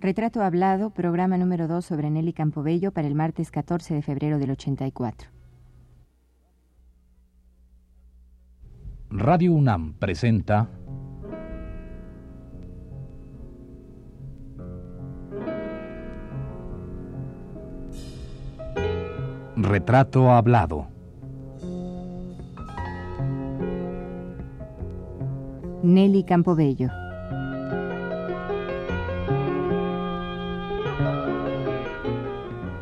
Retrato Hablado, programa número 2 sobre Nelly Campobello para el martes 14 de febrero del 84. Radio UNAM presenta Retrato Hablado. Nelly Campobello.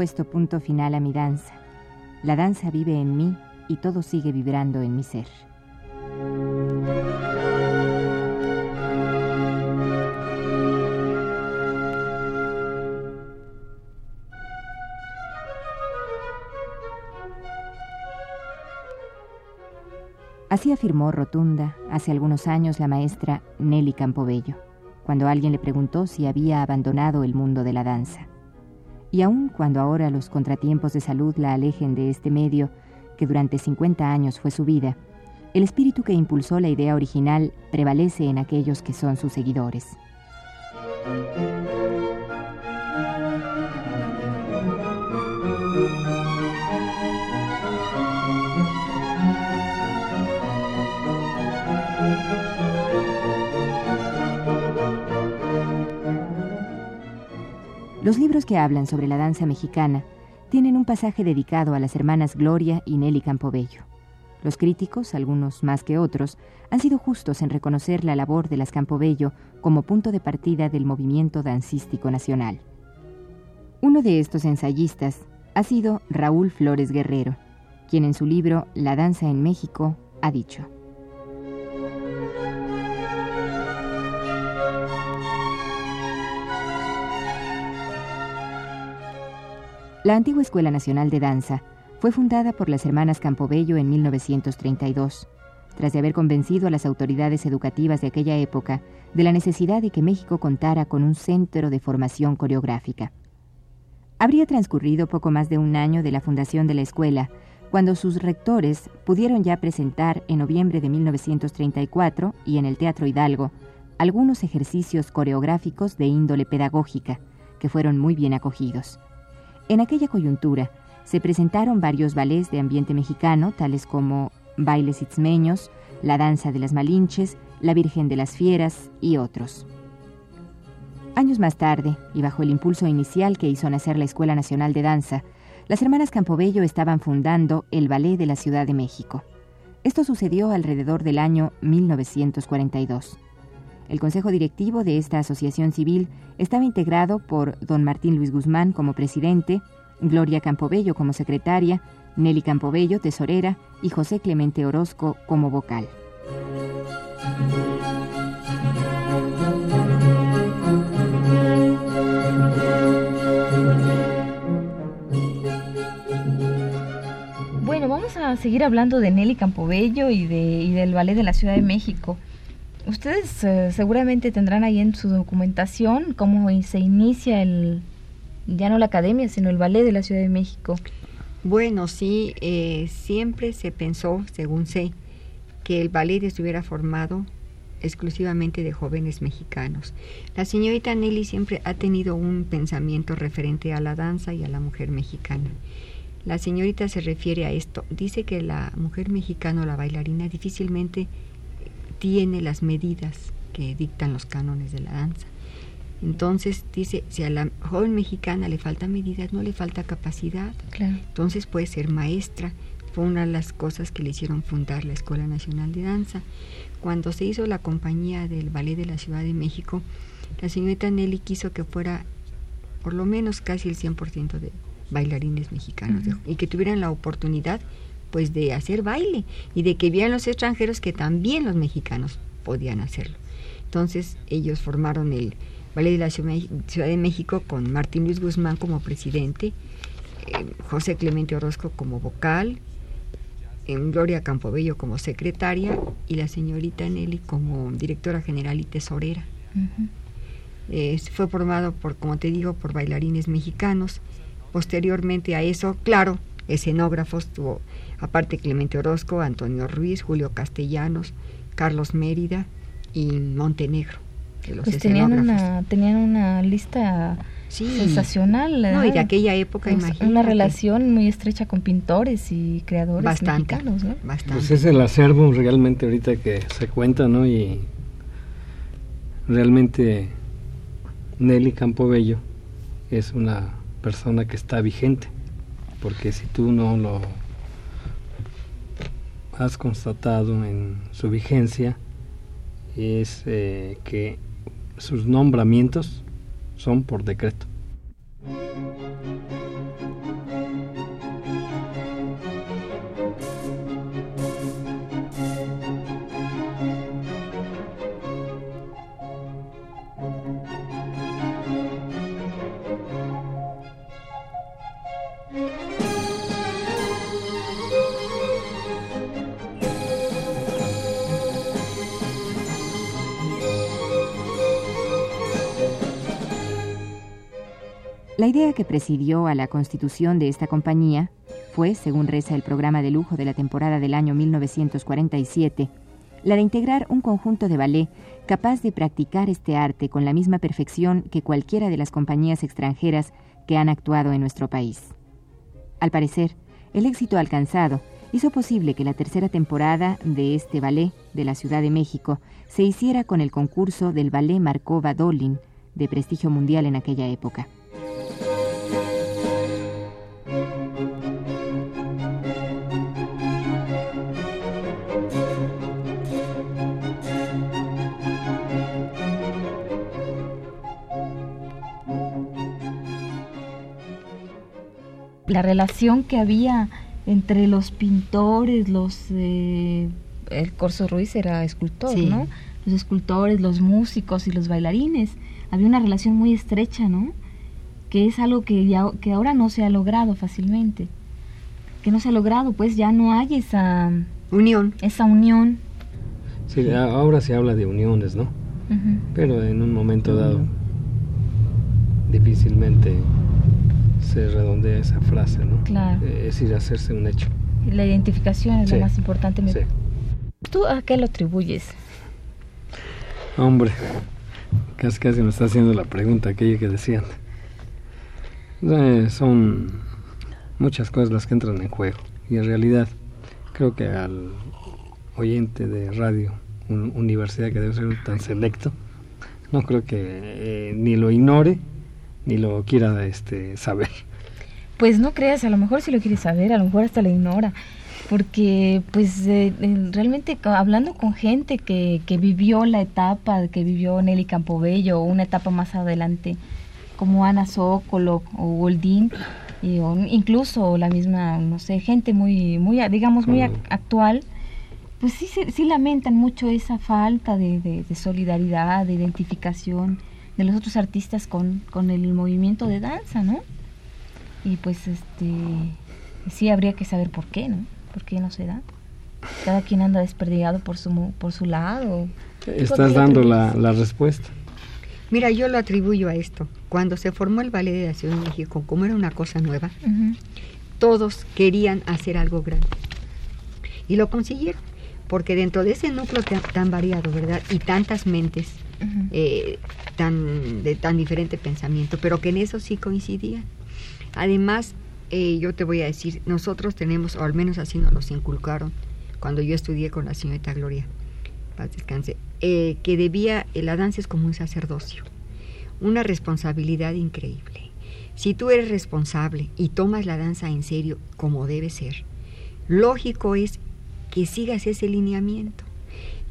Puesto punto final a mi danza. La danza vive en mí y todo sigue vibrando en mi ser. Así afirmó rotunda hace algunos años la maestra Nelly Campobello, cuando alguien le preguntó si había abandonado el mundo de la danza. Y aun cuando ahora los contratiempos de salud la alejen de este medio, que durante 50 años fue su vida, el espíritu que impulsó la idea original prevalece en aquellos que son sus seguidores. Los libros que hablan sobre la danza mexicana tienen un pasaje dedicado a las hermanas Gloria y Nelly Campobello. Los críticos, algunos más que otros, han sido justos en reconocer la labor de las Campobello como punto de partida del movimiento dancístico nacional. Uno de estos ensayistas ha sido Raúl Flores Guerrero, quien en su libro La danza en México ha dicho. La antigua Escuela Nacional de Danza fue fundada por las hermanas Campobello en 1932, tras de haber convencido a las autoridades educativas de aquella época de la necesidad de que México contara con un centro de formación coreográfica. Habría transcurrido poco más de un año de la fundación de la escuela, cuando sus rectores pudieron ya presentar en noviembre de 1934 y en el Teatro Hidalgo algunos ejercicios coreográficos de índole pedagógica, que fueron muy bien acogidos. En aquella coyuntura se presentaron varios ballets de ambiente mexicano, tales como Bailes Itzmeños, La Danza de las Malinches, La Virgen de las Fieras y otros. Años más tarde, y bajo el impulso inicial que hizo nacer la Escuela Nacional de Danza, las hermanas Campobello estaban fundando el Ballet de la Ciudad de México. Esto sucedió alrededor del año 1942. El consejo directivo de esta asociación civil estaba integrado por don Martín Luis Guzmán como presidente, Gloria Campobello como secretaria, Nelly Campobello tesorera y José Clemente Orozco como vocal. Bueno, vamos a seguir hablando de Nelly Campobello y, y del Ballet de la Ciudad de México. Ustedes eh, seguramente tendrán ahí en su documentación cómo se inicia el, ya no la academia, sino el ballet de la Ciudad de México. Bueno, sí, eh, siempre se pensó, según sé, que el ballet estuviera formado exclusivamente de jóvenes mexicanos. La señorita Nelly siempre ha tenido un pensamiento referente a la danza y a la mujer mexicana. La señorita se refiere a esto. Dice que la mujer mexicana o la bailarina difícilmente tiene las medidas que dictan los cánones de la danza. Entonces dice, si a la joven mexicana le falta medidas, no le falta capacidad. Entonces puede ser maestra. Fue una de las cosas que le hicieron fundar la Escuela Nacional de Danza. Cuando se hizo la compañía del Ballet de la Ciudad de México, la señorita Nelly quiso que fuera por lo menos casi el 100% de bailarines mexicanos y que tuvieran la oportunidad pues de hacer baile y de que vieran los extranjeros que también los mexicanos podían hacerlo. Entonces ellos formaron el Ballet de la Ciudad de México con Martín Luis Guzmán como presidente, eh, José Clemente Orozco como vocal, en Gloria Campobello como secretaria y la señorita Nelly como directora general y tesorera. fue formado por, como te digo, por bailarines mexicanos. Posteriormente a eso, claro, escenógrafos tuvo, aparte Clemente Orozco, Antonio Ruiz, Julio Castellanos, Carlos Mérida y Montenegro. pues tenían una, tenían una lista sensacional. No, y de aquella época, imagínate. Una relación muy estrecha con pintores y creadores bastante, mexicanos, ¿no? Bastante. Pues es el acervo realmente ahorita que se cuenta, ¿no? Y realmente Nelly Campobello es una persona que está vigente, porque si tú no lo has constatado en su vigencia, es eh, que sus nombramientos son por decreto. La idea que presidió a la constitución de esta compañía fue, según reza el programa de lujo de la temporada del año 1947, la de integrar un conjunto de ballet capaz de practicar este arte con la misma perfección que cualquiera de las compañías extranjeras que han actuado en nuestro país. Al parecer, el éxito alcanzado hizo posible que la tercera temporada de este ballet de la Ciudad de México se hiciera con el concurso del Ballet Markova Dolin, de prestigio mundial en aquella época. La relación que había entre los pintores, los... Eh, el Corso Ruiz era escultor, ¿no? Los escultores, los músicos y los bailarines. Había una relación muy estrecha, ¿no? Que es algo que, ya, que ahora no se ha logrado fácilmente. Que no se ha logrado, pues ya no hay esa... Unión. Esa unión. Sí, ahora se habla de uniones, ¿no? Pero en un momento dado, difícilmente se redondea esa frase, ¿no? Claro. Eh, es ir a hacerse un hecho. La identificación es lo más importante. Sí. ¿Tú a qué lo atribuyes? Hombre, casi casi me está haciendo la pregunta aquella que decían. Eh, son muchas cosas las que entran en juego y en realidad creo que al oyente de radio, una universidad que debe ser tan selecto, no creo que eh, ni lo ignore ni lo quiera este, saber. Pues no creas, a lo mejor si lo quiere saber, a lo mejor hasta lo ignora. Porque pues eh, realmente hablando con gente que, que vivió la etapa que vivió Nelly Campobello o una etapa más adelante, como Ana Zócolo o Goldín, y, o incluso la misma, no sé, gente muy, muy digamos, muy actual, pues sí, sí lamentan mucho esa falta de, de solidaridad, de identificación de los otros artistas con, con el movimiento de danza, ¿no? Y pues este sí habría que saber por qué, ¿no? ¿Por qué no se da? Cada quien anda desperdigado por su, por su lado. Estás dando la, la, respuesta. Mira, yo lo atribuyo a esto. Cuando se formó el Ballet de la Ciudad de México, como era una cosa nueva, todos querían hacer algo grande. Y lo consiguieron. Porque dentro de ese núcleo tan variado, ¿verdad? Y tantas mentes, eh, tan, de tan diferente pensamiento, pero que en eso sí coincidían. Además, eh, yo te voy a decir, nosotros tenemos, o al menos así nos los inculcaron, cuando yo estudié con la señorita Gloria, paz descanse, eh, que debía, la danza es como un sacerdocio, una responsabilidad increíble. Si tú eres responsable y tomas la danza en serio como debe ser, lógico es que sigas ese lineamiento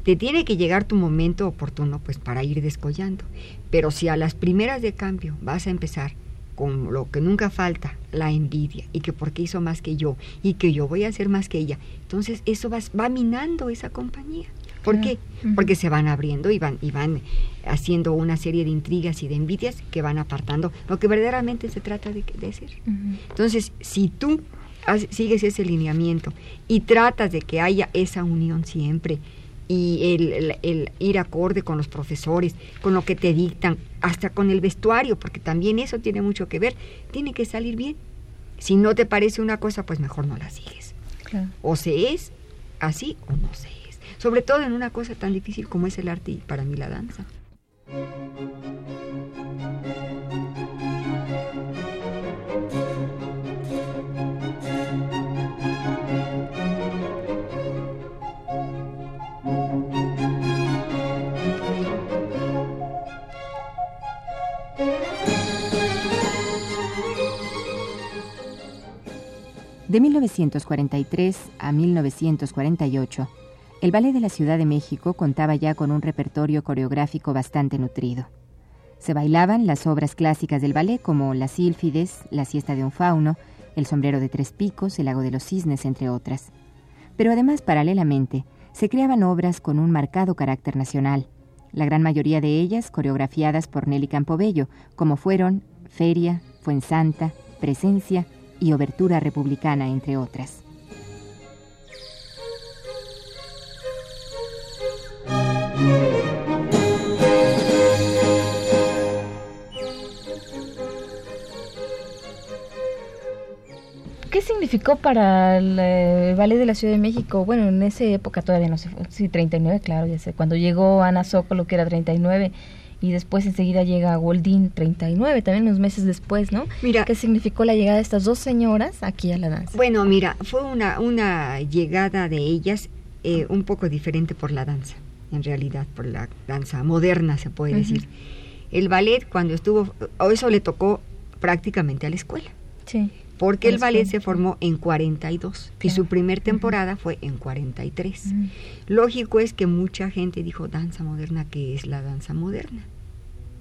te tiene que llegar tu momento oportuno pues para ir descollando. Pero si a las primeras de cambio vas a empezar con lo que nunca falta, la envidia, y que porque hizo más que yo, y que yo voy a hacer más que ella, entonces eso va, va minando esa compañía. ¿Por qué? Porque se van abriendo y van, y van haciendo una serie de intrigas y de envidias que van apartando lo que verdaderamente se trata de, de hacer. Entonces, si tú sigues ese lineamiento y tratas de que haya esa unión siempre y el, el, ir acorde con los profesores, con lo que te dictan, hasta con el vestuario, porque también eso tiene mucho que ver, tiene que salir bien. Si no te parece una cosa, pues mejor no la sigues. O se es así o no se es. Sobre todo en una cosa tan difícil como es el arte y para mí la danza. De 1943 a 1948, el Ballet de la Ciudad de México contaba ya con un repertorio coreográfico bastante nutrido. Se bailaban las obras clásicas del ballet como Las Sílfides, La siesta de un fauno, El sombrero de tres picos, El lago de los cisnes, entre otras. Pero además, paralelamente, se creaban obras con un marcado carácter nacional, la gran mayoría de ellas coreografiadas por Nelly Campobello, como fueron Feria, Fuensanta, Presencia y Obertura Republicana, entre otras. ¿Qué significó para el, eh, Ballet de la Ciudad de México? Bueno, en esa época todavía no sé, sí, 39, claro, ya sé. Cuando llegó Ana Zócalo, que era 39, y después enseguida llega Goldín 39, también unos meses después, ¿no? Mira, ¿qué significó la llegada de estas dos señoras aquí a la danza? Bueno, mira, fue una, una llegada de ellas eh, un poco diferente por la danza, en realidad, por la danza moderna, se puede decir. El ballet, cuando estuvo, eso le tocó prácticamente a la escuela. Sí. Porque el ballet se formó en 42 y su primer temporada fue en 43. Lógico es que mucha gente dijo, danza moderna, ¿qué es la danza moderna?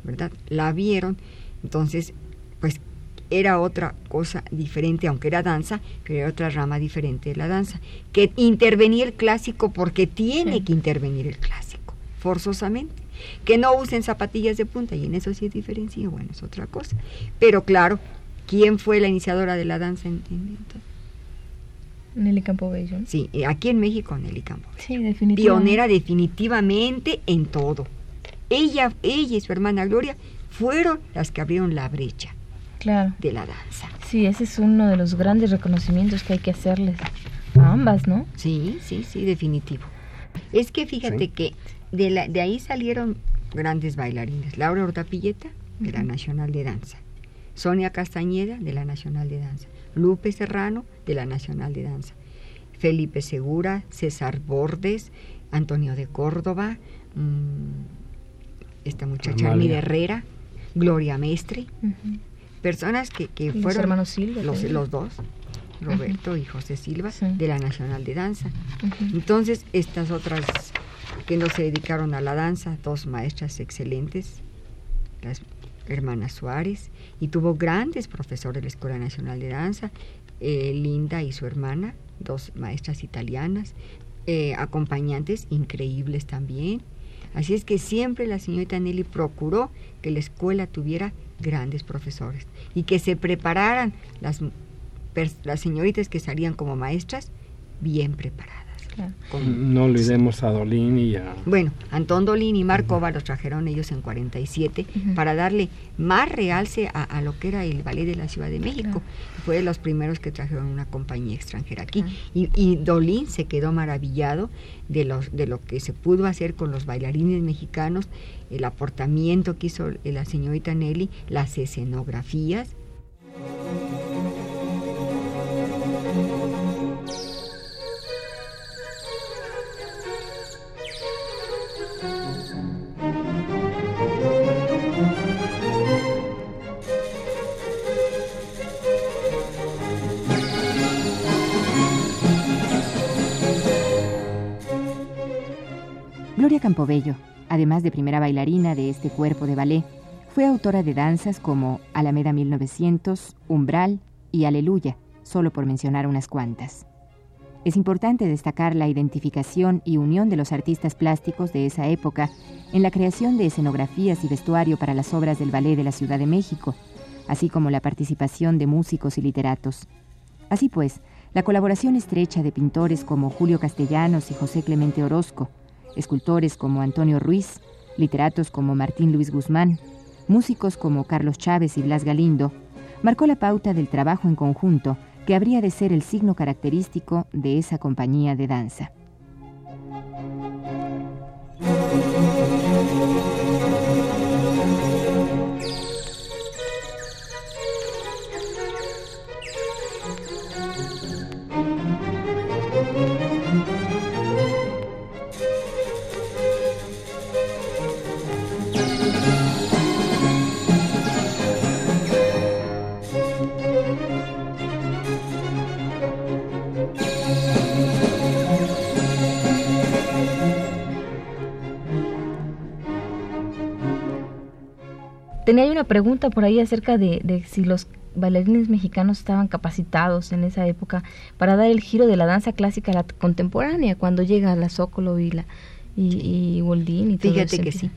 ¿Verdad? La vieron, entonces, pues era otra cosa diferente, aunque era danza, pero era otra rama diferente de la danza. Que intervenía el clásico porque tiene que intervenir el clásico, forzosamente. Que no usen zapatillas de punta, y en eso sí es diferencia, bueno, es otra cosa. Pero claro, ¿Quién fue la iniciadora de la danza en, Nelly Campobello. Sí, eh, aquí en México Nelly Campobello. Sí, definitivamente. Pionera definitivamente en todo. Ella, ella y su hermana Gloria fueron las que abrieron la brecha claro. de la danza. Sí, ese es uno de los grandes reconocimientos que hay que hacerles a ambas, ¿no? Sí, sí, sí, definitivo. Es que fíjate que de, la, de ahí salieron grandes bailarines. Laura Ortapilleta, de la Nacional de Danza. Sonia Castañeda, de la Nacional de Danza, Lupe Serrano, de la Nacional de Danza, Felipe Segura, César Bordes, Antonio de Córdoba, mm, esta muchacha Armida Herrera, Gloria Mestre, personas que, fueron los hermanos Silva, los, dos, Roberto y José Silva, de la Nacional de Danza. Entonces, estas otras que no se dedicaron a la danza, dos maestras excelentes, las hermana Suárez, y tuvo grandes profesores de la Escuela Nacional de Danza, eh, Linda y su hermana, dos maestras italianas, eh, acompañantes increíbles también. Así es que siempre la señorita Nelly procuró que la escuela tuviera grandes profesores y que se prepararan las, las señoritas que salían como maestras bien preparadas. No olvidemos a Dolín y a... Bueno, Antón Dolín y Marcova los trajeron ellos en 47 para darle más realce a, lo que era el ballet de la Ciudad de México. Fue de los primeros que trajeron una compañía extranjera aquí. Y, Dolín se quedó maravillado de, los, de lo que se pudo hacer con los bailarines mexicanos, el aportamiento que hizo la señorita Nelly, las escenografías. Campobello, además de primera bailarina de este cuerpo de ballet, fue autora de danzas como Alameda 1900, Umbral y Aleluya, solo por mencionar unas cuantas. Es importante destacar la identificación y unión de los artistas plásticos de esa época en la creación de escenografías y vestuario para las obras del Ballet de la Ciudad de México, así como la participación de músicos y literatos. Así pues, la colaboración estrecha de pintores como Julio Castellanos y José Clemente Orozco, escultores como Antonio Ruiz, literatos como Martín Luis Guzmán, músicos como Carlos Chávez y Blas Galindo, marcó la pauta del trabajo en conjunto que habría de ser el signo característico de esa compañía de danza. Tenía una pregunta por ahí acerca de, si los bailarines mexicanos estaban capacitados en esa época para dar el giro de la danza clásica a la contemporánea cuando llega la Zócolo y la y, y Goldín y todo Fíjate que sí.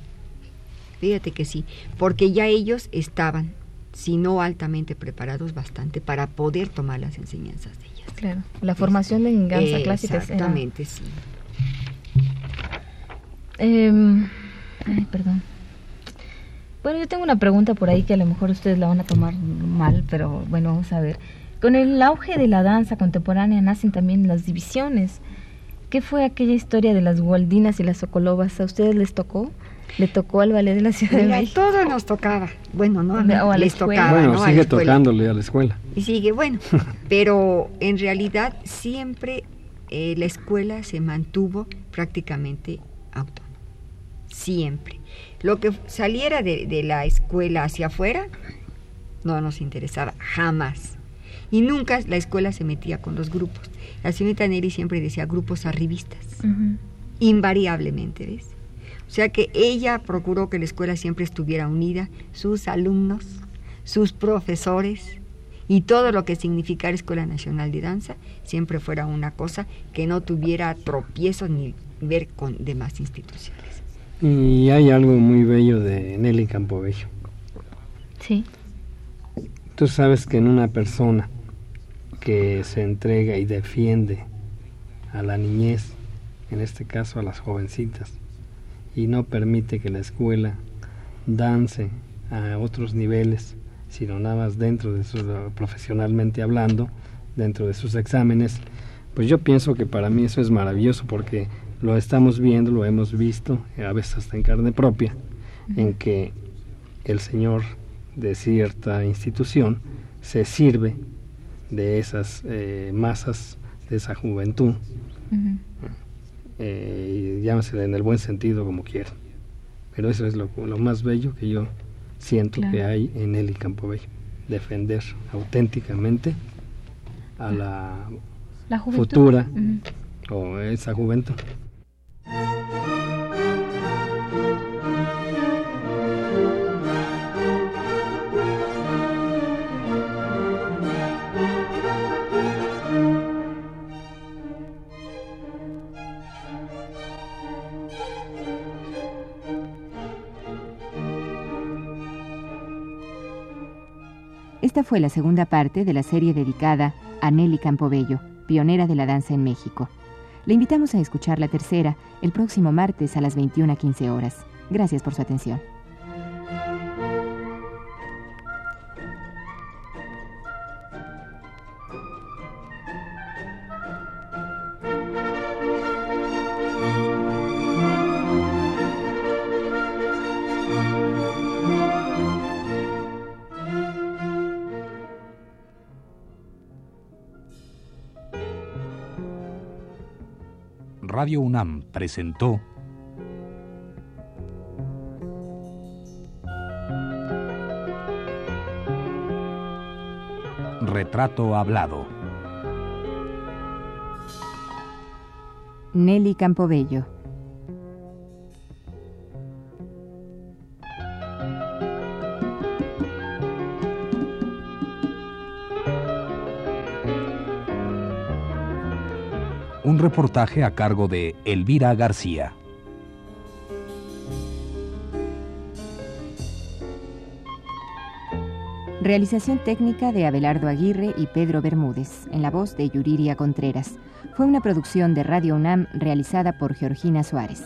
Fíjate que sí, porque ya ellos estaban, si no altamente preparados bastante para poder tomar las enseñanzas de ellas. Claro, la formación de danza clásica. Exactamente, sí. Em, ay, perdón. Bueno, yo tengo una pregunta por ahí que a lo mejor ustedes la van a tomar mal, pero bueno, vamos a ver. Con el auge de la danza contemporánea nacen también las divisiones. ¿Qué fue aquella historia de las gualdinas y las socolovas? ¿A ustedes les tocó? ¿Le tocó al ballet de la Ciudad de México? todo nos tocaba. Bueno, no, a les tocaba. Bueno, sigue tocándole a la escuela. Y sigue, bueno. pero en realidad siempre eh, la escuela se mantuvo prácticamente autónoma. Siempre. Lo que saliera de, la escuela hacia afuera no nos interesaba, jamás. Y nunca la escuela se metía con los grupos. La señorita Neri siempre decía grupos arribistas, invariablemente, ¿ves? O sea que ella procuró que la escuela siempre estuviera unida, sus alumnos, sus profesores y todo lo que significara Escuela Nacional de Danza siempre fuera una cosa que no tuviera tropiezos ni ver con demás instituciones. Y hay algo muy bello de Nelly Campobello. Sí. Tú sabes que en una persona que se entrega y defiende a la niñez, en este caso a las jovencitas, y no permite que la escuela dance a otros niveles, sino nada más dentro de su, profesionalmente hablando, dentro de sus exámenes, pues yo pienso que para mí eso es maravilloso porque lo estamos viendo, lo hemos visto, a veces hasta en carne propia, en que el señor de cierta institución se sirve de esas eh, masas, de esa juventud, eh, y llámese en el buen sentido como quiera. Pero eso es lo, más bello que yo siento que hay en Eli Campobello, defender auténticamente a la, futura o esa juventud. Esta fue la segunda parte de la serie dedicada a Nelly Campobello, pionera de la danza en México. Le invitamos a escuchar la tercera el próximo martes a las 21.15 horas. Gracias por su atención. Radio UNAM presentó Retrato Hablado. Nelly Campobello. Reportaje a cargo de Elvira García. Realización técnica de Abelardo Aguirre y Pedro Bermúdez, en la voz de Yuriria Contreras. Fue una producción de Radio UNAM realizada por Georgina Suárez.